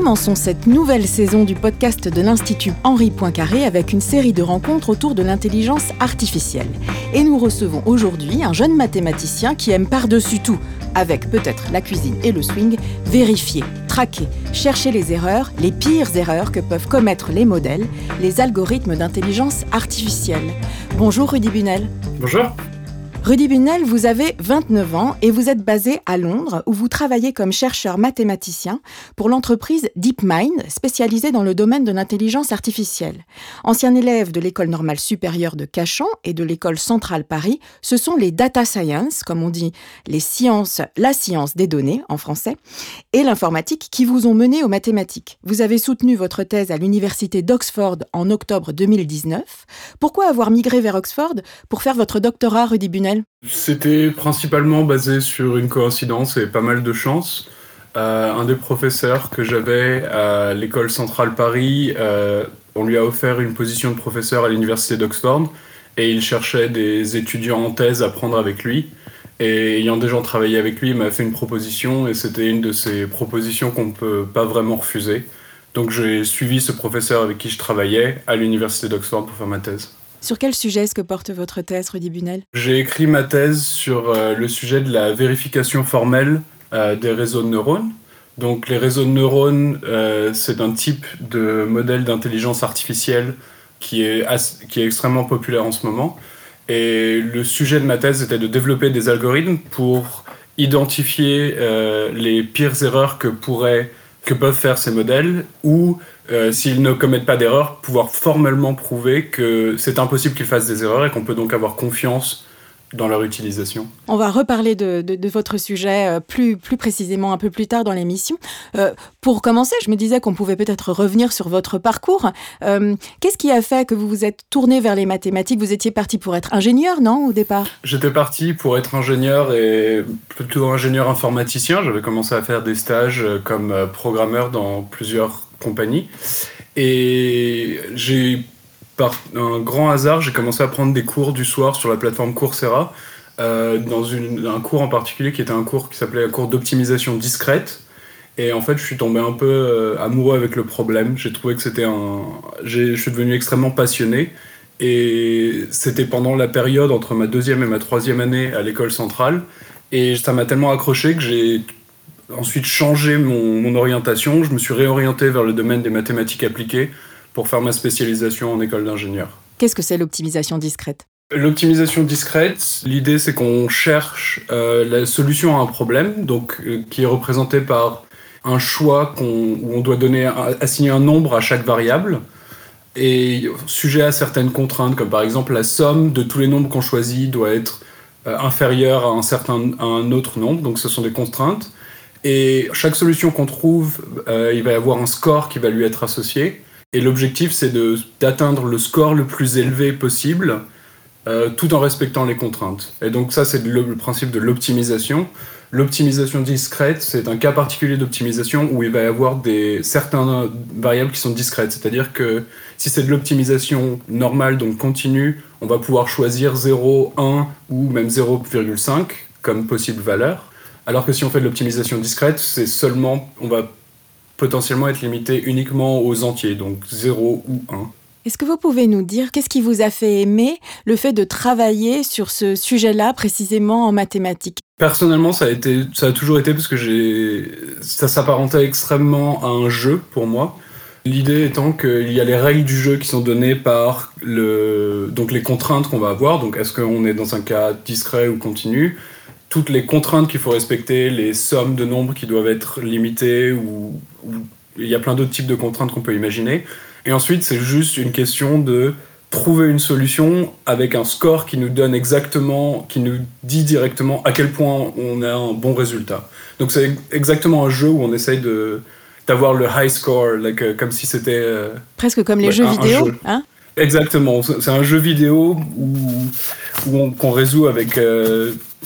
Commençons cette nouvelle saison du podcast de l'Institut Henri Poincaré avec une série de rencontres autour de l'intelligence artificielle. Et nous recevons aujourd'hui un jeune mathématicien qui aime par-dessus tout, avec peut-être la cuisine et le swing, vérifier, traquer, chercher les erreurs, les pires erreurs que peuvent commettre les modèles, les algorithmes d'intelligence artificielle. Bonjour Rudy Bunel. Bonjour. Rudy Bunel, vous avez 29 ans et vous êtes basé à Londres où vous travaillez comme chercheur mathématicien pour l'entreprise DeepMind spécialisée dans le domaine de l'intelligence artificielle. Ancien élève de l'école normale supérieure de Cachan et de l'école centrale Paris, ce sont les data science, comme on dit les sciences, la science des données en français, et l'informatique qui vous ont mené aux mathématiques. Vous avez soutenu votre thèse à l'université d'Oxford en octobre 2019. Pourquoi avoir migré vers Oxford pour faire votre doctorat, Rudy Bunel c'était principalement basé sur une coïncidence et pas mal de chance. Euh, un des professeurs que j'avais à l'école centrale Paris, euh, on lui a offert une position de professeur à l'université d'Oxford et il cherchait des étudiants en thèse à prendre avec lui. Et ayant déjà travaillé avec lui, il m'a fait une proposition et c'était une de ces propositions qu'on ne peut pas vraiment refuser. Donc j'ai suivi ce professeur avec qui je travaillais à l'université d'Oxford pour faire ma thèse. Sur quel sujet est-ce que porte votre thèse, Rudy Bunel? J'ai écrit ma thèse sur euh, le sujet de la vérification formelle euh, des réseaux de neurones. Donc les réseaux de neurones, euh, c'est un type de modèle d'intelligence artificielle qui est, qui est extrêmement populaire en ce moment. Et le sujet de ma thèse était de développer des algorithmes pour identifier les pires erreurs que pourraient que peuvent faire ces modèles ou euh, s'ils ne commettent pas d'erreurs, pouvoir formellement prouver que c'est impossible qu'ils fassent des erreurs et qu'on peut donc avoir confiance dans leur utilisation. On va reparler de, votre sujet euh, plus, plus précisément un peu plus tard dans l'émission. Euh, pour commencer, je me disais qu'on pouvait peut-être revenir sur votre parcours. Qu'est-ce qui a fait que vous vous êtes tourné vers les mathématiques? Vous étiez parti pour être ingénieur, non, au départ? J'étais parti pour être ingénieur et plutôt ingénieur informaticien. J'avais commencé à faire des stages comme programmeur dans plusieurs compagnie. Et j'ai, par un grand hasard, j'ai commencé à prendre des cours du soir sur la plateforme Coursera, euh, dans un cours en particulier qui était un cours qui s'appelait un cours d'optimisation discrète. Et en fait, je suis tombé un peu euh, amoureux avec le problème. J'ai trouvé que c'était un. Je suis devenu extrêmement passionné. Et c'était pendant la période entre ma deuxième et ma troisième année à l'école centrale. Et ça m'a tellement accroché que j'ai ensuite changé mon, orientation. Je me suis réorienté vers le domaine des mathématiques appliquées pour faire ma spécialisation en école d'ingénieur. Qu'est-ce que c'est l'optimisation discrète? L'optimisation discrète, l'idée c'est qu'on cherche euh, la solution à un problème, donc euh, qui est représenté par un choix où on doit donner, assigner un nombre à chaque variable et sujet à certaines contraintes, comme par exemple la somme de tous les nombres qu'on choisit doit être euh, inférieure à un certain à un autre nombre, donc ce sont des contraintes. Et chaque solution qu'on trouve, il va y avoir un score qui va lui être associé. Et l'objectif, c'est d'atteindre le score le plus élevé possible, euh, tout en respectant les contraintes. Et donc ça, c'est le, principe de l'optimisation. L'optimisation discrète, c'est un cas particulier d'optimisation où il va y avoir des, certaines variables qui sont discrètes. C'est-à-dire que si c'est de l'optimisation normale, donc continue, on va pouvoir choisir 0, 1 ou même 0,5 comme possible valeur. Alors que si on fait de l'optimisation discrète, c'est seulement, on va potentiellement être limité uniquement aux entiers, donc 0 ou 1. Est-ce que vous pouvez nous dire qu'est-ce qui vous a fait aimer le fait de travailler sur ce sujet-là précisément en mathématiques? Personnellement, ça a, été, ça a toujours été parce que j'ai, ça s'apparentait extrêmement à un jeu pour moi. L'idée étant qu'il y a les règles du jeu qui sont données par le, donc les contraintes qu'on va avoir. Donc est-ce qu'on est dans un cas discret ou continu? Toutes les contraintes qu'il faut respecter, les sommes de nombres qui doivent être limitées, ou, il y a plein d'autres types de contraintes qu'on peut imaginer. Et ensuite, c'est juste une question de trouver une solution avec un score qui nous donne exactement, qui nous dit directement à quel point on a un bon résultat. Donc c'est exactement un jeu où on essaye de d'avoir le high score, like, comme si c'était... Presque comme les jeux vidéo, hein? Exactement, c'est un jeu vidéo où, où qu'on résout avec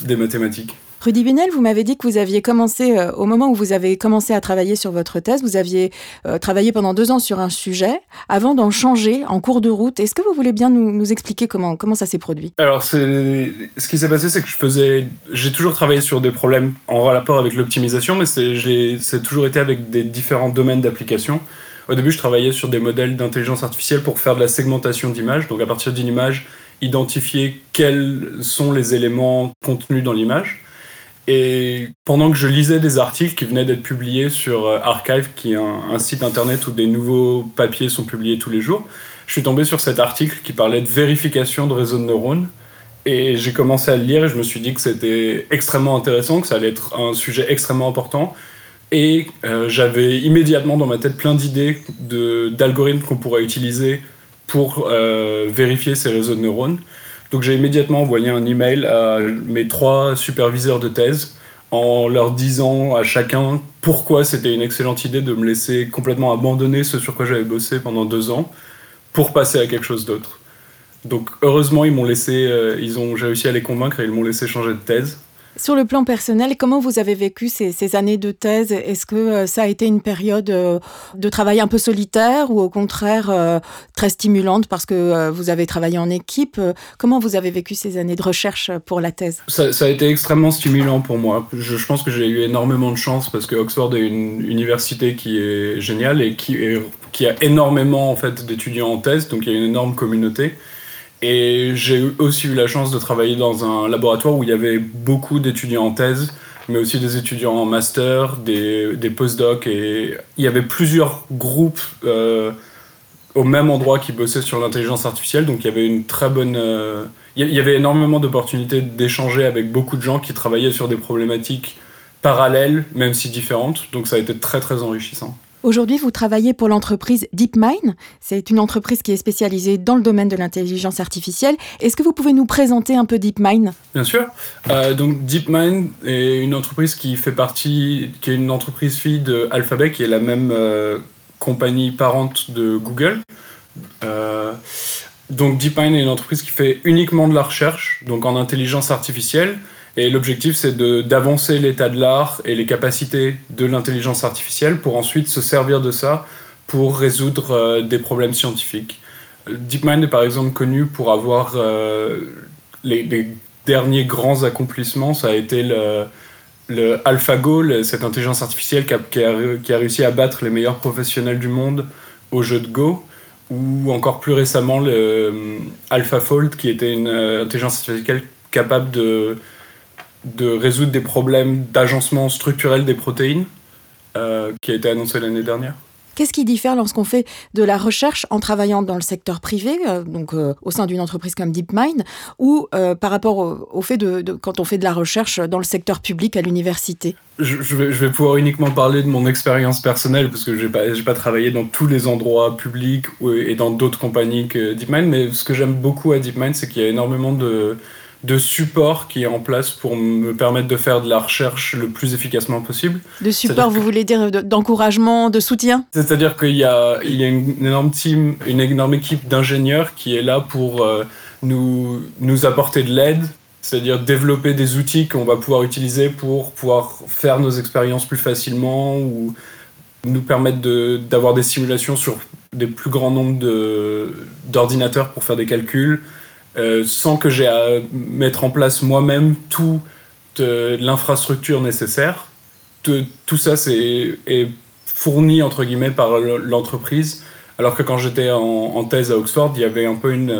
des mathématiques. Rudy Bunel, vous m'avez dit que vous aviez commencé, euh, au moment où vous avez commencé à travailler sur votre thèse, vous aviez euh, travaillé pendant deux ans sur un sujet avant d'en changer en cours de route. Est-ce que vous voulez bien nous, expliquer comment, comment ça s'est produit? Alors, ce qui s'est passé, c'est que je faisais, j'ai toujours travaillé sur des problèmes en rapport avec l'optimisation, mais c'est toujours été avec des différents domaines d'application. Au début, je travaillais sur des modèles d'intelligence artificielle pour faire de la segmentation d'images. Donc, à partir d'une image, identifier quels sont les éléments contenus dans l'image. Et pendant que je lisais des articles qui venaient d'être publiés sur euh, Archive, qui est un, site internet où des nouveaux papiers sont publiés tous les jours, je suis tombé sur cet article qui parlait de vérification de réseaux de neurones. Et j'ai commencé à le lire et je me suis dit que c'était extrêmement intéressant, que ça allait être un sujet extrêmement important. Et euh, j'avais immédiatement dans ma tête plein d'idées d'algorithmes qu'on pourrait utiliser pour euh, vérifier ces réseaux de neurones. Donc j'ai immédiatement envoyé un email à mes trois superviseurs de thèse en leur disant à chacun pourquoi c'était une excellente idée de me laisser complètement abandonner ce sur quoi j'avais bossé pendant deux ans pour passer à quelque chose d'autre. Donc heureusement ils m'ont laissé, euh, ils ont, j'ai réussi à les convaincre et ils m'ont laissé changer de thèse. Sur le plan personnel, comment vous avez vécu ces, années de thèse? Est-ce que euh, ça a été une période euh, de travail un peu solitaire ou au contraire euh, très stimulante parce que vous avez travaillé en équipe? Comment vous avez vécu ces années de recherche pour la thèse? Ça, a été extrêmement stimulant pour moi. Je, pense que j'ai eu énormément de chance parce que Oxford est une université qui est géniale et qui, qui a énormément en fait, d'étudiants en thèse, donc il y a une énorme communauté. Et j'ai aussi eu la chance de travailler dans un laboratoire où il y avait beaucoup d'étudiants en thèse, mais aussi des étudiants en master, des, des postdocs. Et il y avait plusieurs groupes euh, au même endroit qui bossaient sur l'intelligence artificielle. Donc il y avait une très bonne. Euh, il y avait énormément d'opportunités d'échanger avec beaucoup de gens qui travaillaient sur des problématiques parallèles, même si différentes. Donc ça a été très très enrichissant. Aujourd'hui, vous travaillez pour l'entreprise DeepMind. C'est une entreprise qui est spécialisée dans le domaine de l'intelligence artificielle. Est-ce que vous pouvez nous présenter un peu DeepMind? Bien sûr. Euh, donc DeepMind est une entreprise qui fait partie, qui est une entreprise fille de Alphabet, qui est la même euh, compagnie parente de Google. Euh, donc DeepMind est une entreprise qui fait uniquement de la recherche, donc en intelligence artificielle. Et l'objectif, c'est d'avancer l'état de l'art et les capacités de l'intelligence artificielle pour ensuite se servir de ça pour résoudre euh, des problèmes scientifiques. DeepMind est par exemple connu pour avoir euh, les, derniers grands accomplissements. Ça a été le, AlphaGo, cette intelligence artificielle qui a, qui a, réussi à battre les meilleurs professionnels du monde au jeu de Go ou encore plus récemment le euh, AlphaFold qui était une intelligence artificielle capable de de résoudre des problèmes d'agencement structurel des protéines, euh, qui a été annoncé l'année dernière. Qu'est-ce qui diffère lorsqu'on fait de la recherche en travaillant dans le secteur privé, euh, donc euh, au sein d'une entreprise comme DeepMind, ou par rapport au, fait de, quand on fait de la recherche dans le secteur public à l'université? Je, vais, pouvoir uniquement parler de mon expérience personnelle parce que je n'ai pas, pas travaillé dans tous les endroits publics et dans d'autres compagnies que DeepMind, mais ce que j'aime beaucoup à DeepMind, c'est qu'il y a énormément de, de support qui est en place pour me permettre de faire de la recherche le plus efficacement possible. De support, vous voulez dire d'encouragement, de soutien? C'est-à-dire qu'il y a, il y a une énorme team, une énorme équipe d'ingénieurs qui est là pour euh, nous, nous apporter de l'aide, c'est-à-dire développer des outils qu'on va pouvoir utiliser pour pouvoir faire nos expériences plus facilement ou nous permettre d'avoir des simulations sur des plus grands nombres d'ordinateurs pour faire des calculs euh, sans que j'ai à mettre en place moi-même toute l'infrastructure nécessaire. Tout, ça c'est, est fourni entre guillemets par l'entreprise, alors que quand j'étais en, thèse à Oxford, il y avait un peu une,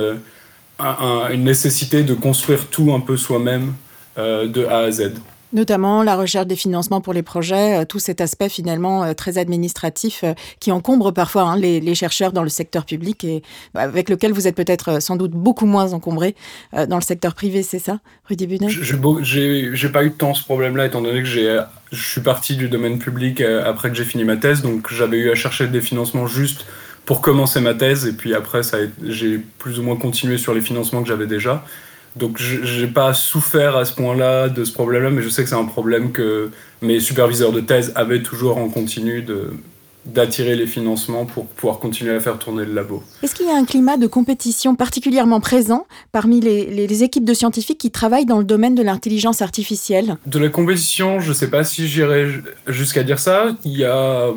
euh, nécessité de construire tout un peu soi-même euh, de A à Z notamment la recherche des financements pour les projets, euh, tout cet aspect finalement euh, très administratif euh, qui encombre parfois hein, les, chercheurs dans le secteur public et bah, avec lequel vous êtes peut-être sans doute beaucoup moins encombré dans le secteur privé, c'est ça, Rudy Bunet J'ai pas eu temps ce problème-là, étant donné que je suis parti du domaine public après que j'ai fini ma thèse, donc j'avais eu à chercher des financements juste pour commencer ma thèse, et puis après, j'ai plus ou moins continué sur les financements que j'avais déjà. Donc j'ai pas souffert à ce point-là de ce problème-là, mais je sais que c'est un problème que mes superviseurs de thèse avaient toujours en continu de, d'attirer les financements pour pouvoir continuer à faire tourner le labo. Est-ce qu'il y a un climat de compétition particulièrement présent parmi les, les équipes de scientifiques qui travaillent dans le domaine de l'intelligence artificielle? De la compétition, je ne sais pas si j'irais jusqu'à dire ça. Il y a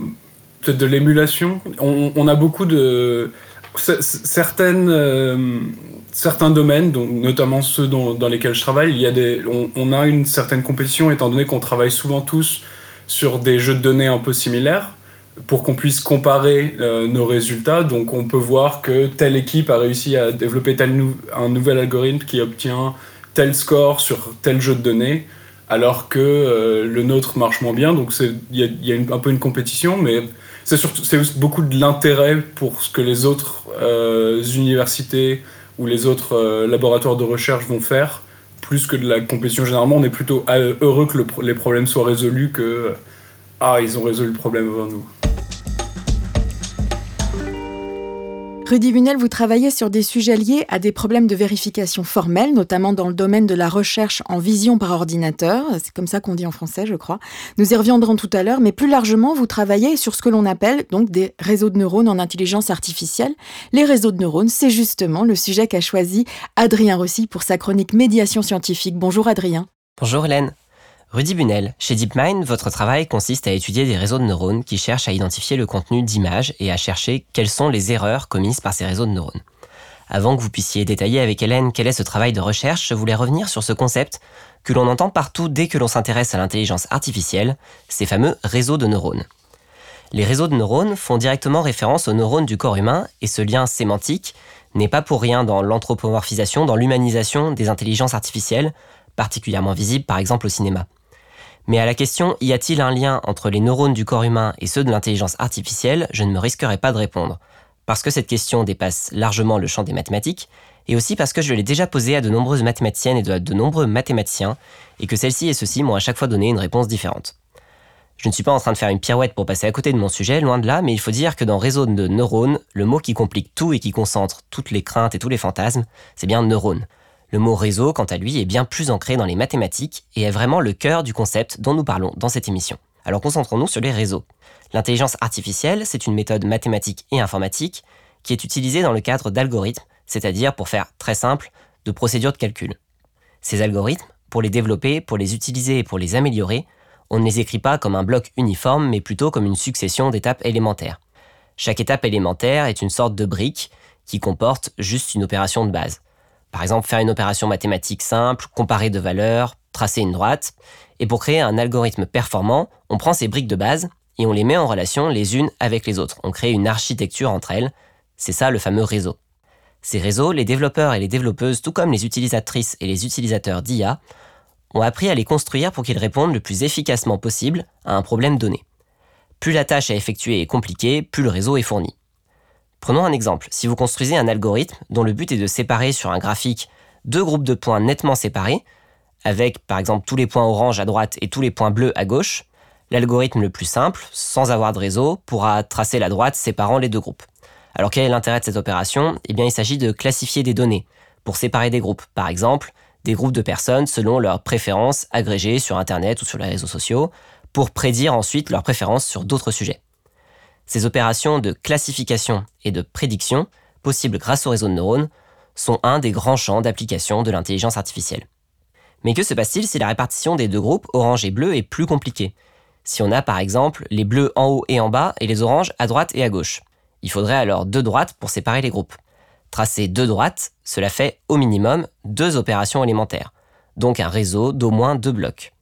peut-être de l'émulation. On, on, a beaucoup de certaines euh, certains domaines, donc notamment ceux dans, lesquels je travaille, il y a des, on, a une certaine compétition étant donné qu'on travaille souvent tous sur des jeux de données un peu similaires pour qu'on puisse comparer euh, nos résultats. Donc on peut voir que telle équipe a réussi à développer tel un nouvel algorithme qui obtient tel score sur tel jeu de données, alors que euh, le nôtre marche moins bien. Donc il y a, a un peu une compétition, mais c'est surtout beaucoup de l'intérêt pour ce que les autres euh, universités ou les autres euh, laboratoires de recherche vont faire, plus que de la compétition. Généralement, on est plutôt euh, heureux que les problèmes soient résolus que ah ils ont résolu le problème avant nous. Rudy Vunel, vous travaillez sur des sujets liés à des problèmes de vérification formelle, notamment dans le domaine de la recherche en vision par ordinateur. C'est comme ça qu'on dit en français, je crois. Nous y reviendrons tout à l'heure, mais plus largement, vous travaillez sur ce que l'on appelle donc des réseaux de neurones en intelligence artificielle. Les réseaux de neurones, c'est justement le sujet qu'a choisi Adrien Rossi pour sa chronique Médiation scientifique. Bonjour Adrien. Bonjour Hélène. Rudy Bunel, chez DeepMind, votre travail consiste à étudier des réseaux de neurones qui cherchent à identifier le contenu d'images et à chercher quelles sont les erreurs commises par ces réseaux de neurones. Avant que vous puissiez détailler avec Hélène quel est ce travail de recherche, je voulais revenir sur ce concept que l'on entend partout dès que l'on s'intéresse à l'intelligence artificielle, ces fameux réseaux de neurones. Les réseaux de neurones font directement référence aux neurones du corps humain et ce lien sémantique n'est pas pour rien dans l'anthropomorphisation, dans l'humanisation des intelligences artificielles, particulièrement visible par exemple au cinéma. Mais à la question y a-t-il un lien entre les neurones du corps humain et ceux de l'intelligence artificielle, je ne me risquerai pas de répondre. Parce que cette question dépasse largement le champ des mathématiques, et aussi parce que je l'ai déjà posée à de nombreuses mathématiciennes et à de nombreux mathématiciens, et que celles-ci et ceux-ci m'ont à chaque fois donné une réponse différente. Je ne suis pas en train de faire une pirouette pour passer à côté de mon sujet, loin de là, mais il faut dire que dans réseau de neurones, le mot qui complique tout et qui concentre toutes les craintes et tous les fantasmes, c'est bien neurone. Le mot réseau, quant à lui, est bien plus ancré dans les mathématiques et est vraiment le cœur du concept dont nous parlons dans cette émission. Alors concentrons-nous sur les réseaux. L'intelligence artificielle, c'est une méthode mathématique et informatique qui est utilisée dans le cadre d'algorithmes, c'est-à-dire pour faire très simple, de procédures de calcul. Ces algorithmes, pour les développer, pour les utiliser et pour les améliorer, on ne les écrit pas comme un bloc uniforme, mais plutôt comme une succession d'étapes élémentaires. Chaque étape élémentaire est une sorte de brique qui comporte juste une opération de base. Par exemple, faire une opération mathématique simple, comparer deux valeurs, tracer une droite. Et pour créer un algorithme performant, on prend ces briques de base et on les met en relation les unes avec les autres. On crée une architecture entre elles. C'est ça le fameux réseau. Ces réseaux, les développeurs et les développeuses, tout comme les utilisatrices et les utilisateurs d'IA, ont appris à les construire pour qu'ils répondent le plus efficacement possible à un problème donné. Plus la tâche à effectuer est compliquée, plus le réseau est fourni. Prenons un exemple. Si vous construisez un algorithme dont le but est de séparer sur un graphique deux groupes de points nettement séparés, avec par exemple tous les points orange à droite et tous les points bleus à gauche, l'algorithme le plus simple, sans avoir de réseau, pourra tracer la droite séparant les deux groupes. Alors quel est l'intérêt de cette opération? Eh bien il s'agit de classifier des données pour séparer des groupes. Par exemple, des groupes de personnes selon leurs préférences agrégées sur Internet ou sur les réseaux sociaux, pour prédire ensuite leurs préférences sur d'autres sujets. Ces opérations de classification et de prédiction, possibles grâce au réseau de neurones, sont un des grands champs d'application de l'intelligence artificielle. Mais que se passe-t-il si la répartition des deux groupes, orange et bleu, est plus compliquée? Si on a par exemple les bleus en haut et en bas et les oranges à droite et à gauche. Il faudrait alors deux droites pour séparer les groupes. Tracer deux droites, cela fait au minimum deux opérations élémentaires, donc un réseau d'au moins deux blocs.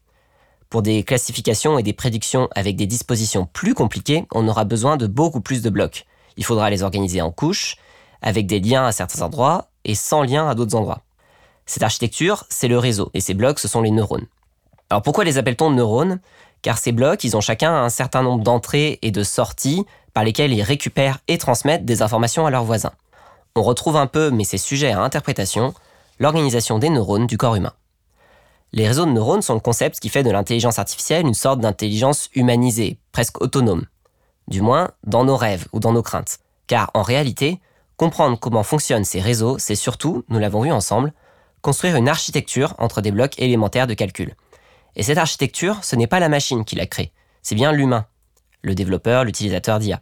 Pour des classifications et des prédictions avec des dispositions plus compliquées, on aura besoin de beaucoup plus de blocs. Il faudra les organiser en couches, avec des liens à certains endroits et sans liens à d'autres endroits. Cette architecture, c'est le réseau, et ces blocs, ce sont les neurones. Alors pourquoi les appelle-t-on neurones? Car ces blocs, ils ont chacun un certain nombre d'entrées et de sorties par lesquelles ils récupèrent et transmettent des informations à leurs voisins. On retrouve un peu, mais c'est sujet à interprétation, l'organisation des neurones du corps humain. Les réseaux de neurones sont le concept qui fait de l'intelligence artificielle une sorte d'intelligence humanisée, presque autonome. Du moins, dans nos rêves ou dans nos craintes. Car en réalité, comprendre comment fonctionnent ces réseaux, c'est surtout, nous l'avons vu ensemble, construire une architecture entre des blocs élémentaires de calcul. Et cette architecture, ce n'est pas la machine qui la crée, c'est bien l'humain. le développeur, l'utilisateur d'IA.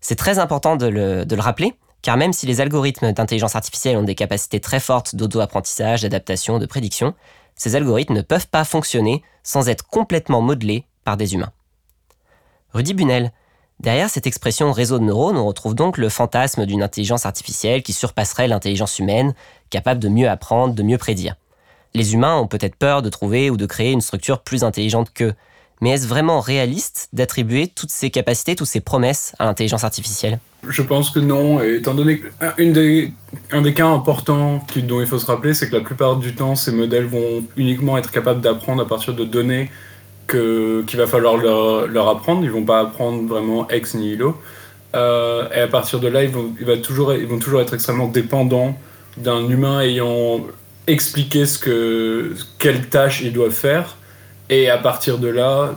C'est très important de le, rappeler, car même si les algorithmes d'intelligence artificielle ont des capacités très fortes d'auto-apprentissage, d'adaptation, de prédiction, ces algorithmes ne peuvent pas fonctionner sans être complètement modelés par des humains. Rudy Bunel, derrière cette expression réseau de neurones, on retrouve donc le fantasme d'une intelligence artificielle qui surpasserait l'intelligence humaine, capable de mieux apprendre, de mieux prédire. Les humains ont peut-être peur de trouver ou de créer une structure plus intelligente qu'eux, mais est-ce vraiment réaliste d'attribuer toutes ces capacités, toutes ces promesses à l'intelligence artificielle? Je pense que non, étant donné qu'un des, un des cas importants dont il faut se rappeler, c'est que la plupart du temps, ces modèles vont uniquement être capables d'apprendre à partir de données qu'il va falloir leur, apprendre. Ils vont pas apprendre vraiment ex nihilo. Euh, et à partir de là, ils vont, va toujours, ils vont toujours être extrêmement dépendants d'un humain ayant expliqué ce que, quelle tâche ils doivent faire et à partir de là,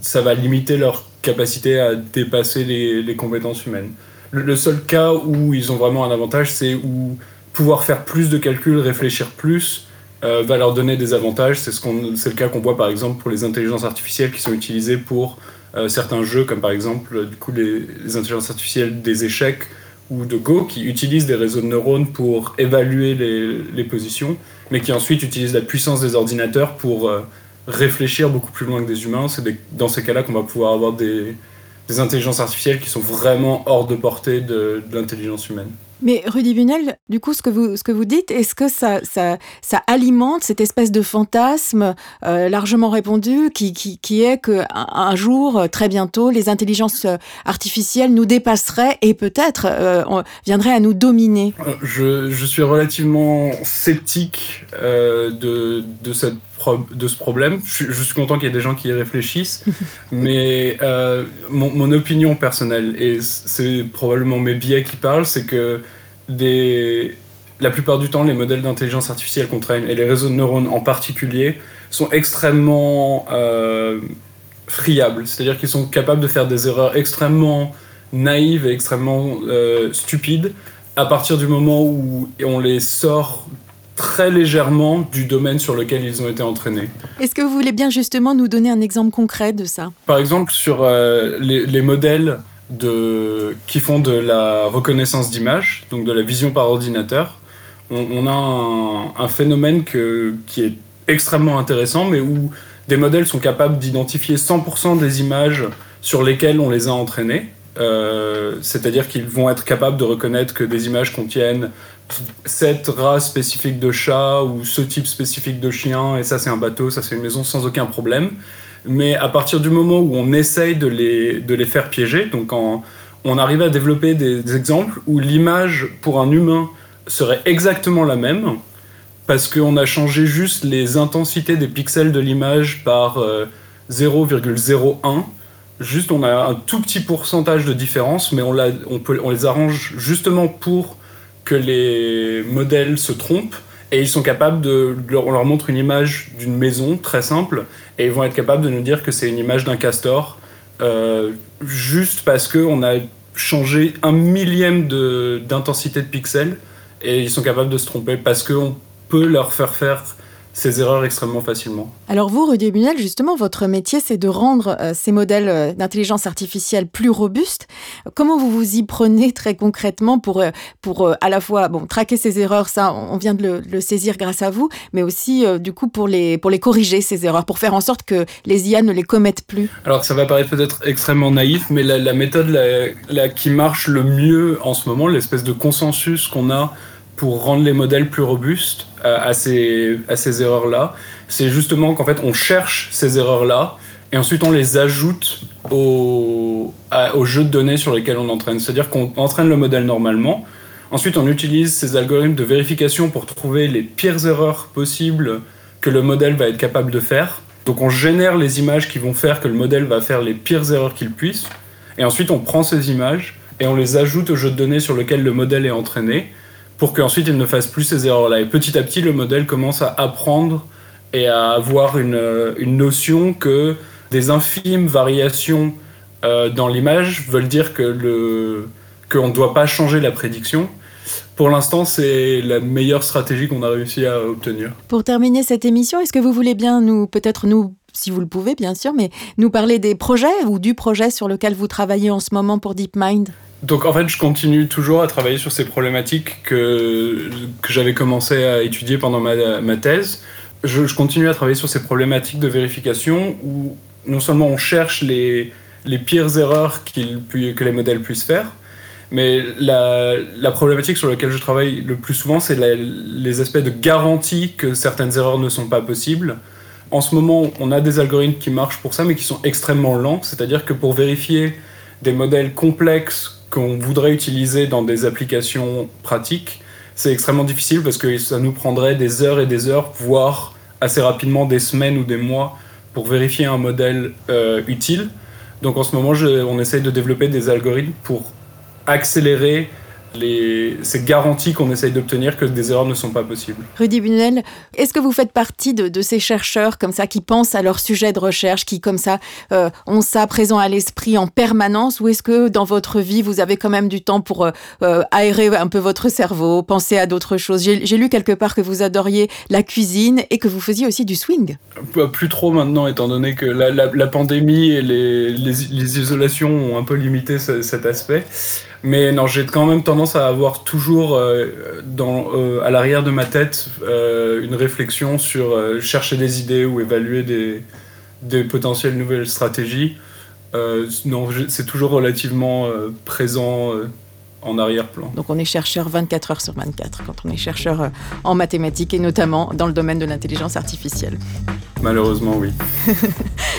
ça va limiter leur capacité à dépasser les, compétences humaines. Le, seul cas où ils ont vraiment un avantage, c'est où pouvoir faire plus de calculs, réfléchir plus, euh, va leur donner des avantages. C'est ce le cas qu'on voit par exemple pour les intelligences artificielles qui sont utilisées pour euh, certains jeux, comme par exemple du coup, les, intelligences artificielles des échecs ou de Go, qui utilisent des réseaux de neurones pour évaluer les, positions, mais qui ensuite utilisent la puissance des ordinateurs pour euh, réfléchir beaucoup plus loin que des humains. C'est dans ces cas-là qu'on va pouvoir avoir des, des, intelligences artificielles qui sont vraiment hors de portée de l'intelligence humaine. Mais Rudy Bunel, du coup, ce que vous, ce que vous dites, est-ce que ça, ça, ça, alimente cette espèce de fantasme euh, largement répandu qui, qui, qui est qu'un un jour, euh, très bientôt, les intelligences euh, artificielles nous dépasseraient et peut-être euh, viendraient à nous dominer? Je, je, suis relativement sceptique euh, de, de, cette de ce problème. Je, je suis content qu'il y ait des gens qui y réfléchissent, mais euh, mon, mon, opinion personnelle, et c'est probablement mes biais qui parlent, c'est que des, la plupart du temps, les modèles d'intelligence artificielle qu'on traîne, et les réseaux de neurones en particulier, sont extrêmement euh, friables. C'est-à-dire qu'ils sont capables de faire des erreurs extrêmement naïves et extrêmement euh, stupides à partir du moment où on les sort très légèrement du domaine sur lequel ils ont été entraînés. Est-ce que vous voulez bien justement nous donner un exemple concret de ça? Par exemple, sur euh, les, les, modèles de, qui font de la reconnaissance d'image, donc de la vision par ordinateur, on, on a un, un phénomène que, qui est extrêmement intéressant, mais où des modèles sont capables d'identifier 100% des images sur lesquelles on les a entraînés. Euh, C'est-à-dire qu'ils vont être capables de reconnaître que des images contiennent cette race spécifique de chat ou ce type spécifique de chien, et ça c'est un bateau, ça c'est une maison sans aucun problème. Mais à partir du moment où on essaye de les, de les faire piéger, donc en, on arrive à développer des, exemples où l'image pour un humain serait exactement la même, parce qu'on a changé juste les intensités des pixels de l'image par euh, 0,01. Juste, on a un tout petit pourcentage de différence, mais on, on, peut, on les arrange justement pour que les modèles se trompent et ils sont capables de. On leur montre une image d'une maison très simple et ils vont être capables de nous dire que c'est une image d'un castor euh, juste parce qu'on a changé un millième d'intensité de, de pixels et ils sont capables de se tromper parce qu'on peut leur faire faire ces erreurs extrêmement facilement. Alors vous, Rudy Bunel, justement, votre métier, c'est de rendre euh, ces modèles euh, d'intelligence artificielle plus robustes. Comment vous vous y prenez très concrètement pour, euh, pour à la fois bon, traquer ces erreurs, ça, on vient de le, le saisir grâce à vous, mais aussi du coup pour les, pour les corriger, ces erreurs, pour faire en sorte que les IA ne les commettent plus Alors ça va paraître peut-être extrêmement naïf, mais la, la méthode la, la, qui marche le mieux en ce moment, l'espèce de consensus qu'on a pour rendre les modèles plus robustes euh, à ces, à ces erreurs-là, c'est justement qu'en fait on cherche ces erreurs-là et ensuite on les ajoute au, au jeu de données sur lesquels on entraîne. C'est-à-dire qu'on entraîne le modèle normalement, ensuite on utilise ces algorithmes de vérification pour trouver les pires erreurs possibles que le modèle va être capable de faire. Donc on génère les images qui vont faire que le modèle va faire les pires erreurs qu'il puisse, et ensuite on prend ces images et on les ajoute au jeu de données sur lequel le modèle est entraîné, pour qu'ensuite il ne fasse plus ces erreurs-là. Et petit à petit, le modèle commence à apprendre et à avoir une, une notion que des infimes variations euh, dans l'image veulent dire que le qu'on ne doit pas changer la prédiction. Pour l'instant, c'est la meilleure stratégie qu'on a réussi à obtenir. Pour terminer cette émission, est-ce que vous voulez bien nous peut-être nous si vous le pouvez bien sûr, mais nous parler des projets ou du projet sur lequel vous travaillez en ce moment pour DeepMind? Donc en fait, je continue toujours à travailler sur ces problématiques que, j'avais commencé à étudier pendant ma, thèse. Je, je, continue à travailler sur ces problématiques de vérification où non seulement on cherche les, les pires erreurs que les modèles puissent faire, mais la, la, problématique sur laquelle je travaille le plus souvent, c'est les aspects de garantie que certaines erreurs ne sont pas possibles. En ce moment, on a des algorithmes qui marchent pour ça, mais qui sont extrêmement lents. C'est-à-dire que pour vérifier des modèles complexes qu'on voudrait utiliser dans des applications pratiques, c'est extrêmement difficile parce que ça nous prendrait des heures et des heures, voire assez rapidement des semaines ou des mois pour vérifier un modèle euh, utile. Donc en ce moment, on essaye de développer des algorithmes pour accélérer les, ces garanties qu'on essaye d'obtenir que des erreurs ne sont pas possibles. Rudy Bunel, est-ce que vous faites partie de, de, ces chercheurs comme ça qui pensent à leur sujet de recherche, qui comme ça euh, ont ça présent à l'esprit en permanence, ou est-ce que dans votre vie vous avez quand même du temps pour euh, euh aérer un peu votre cerveau, penser à d'autres choses? J'ai lu quelque part que vous adoriez la cuisine et que vous faisiez aussi du swing. Plus trop maintenant, étant donné que la, la, la pandémie et les, les, les, isolations ont un peu limité ce, cet aspect. Mais non, j'ai quand même tendance à avoir toujours euh, euh, à l'arrière de ma tête euh, une réflexion sur chercher des idées ou évaluer des, des potentielles nouvelles stratégies. Non, c'est toujours relativement présent en arrière-plan. Donc on est chercheur 24 heures sur 24 quand on est chercheur en mathématiques et notamment dans le domaine de l'intelligence artificielle. Malheureusement, oui.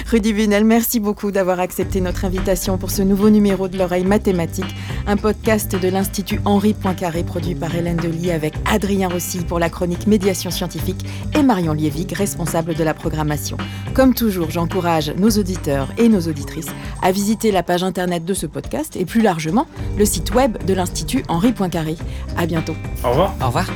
Rudy Bunel, merci beaucoup d'avoir accepté notre invitation pour ce nouveau numéro de l'oreille mathématique, un podcast de l'Institut Henri Poincaré produit par Hélène Delis avec Adrien Rossi pour la chronique médiation scientifique et Marion Liévic, responsable de la programmation. Comme toujours, j'encourage nos auditeurs et nos auditrices à visiter la page internet de ce podcast et plus largement le site web de l'Institut Henri Poincaré. À bientôt. Au revoir. Au revoir.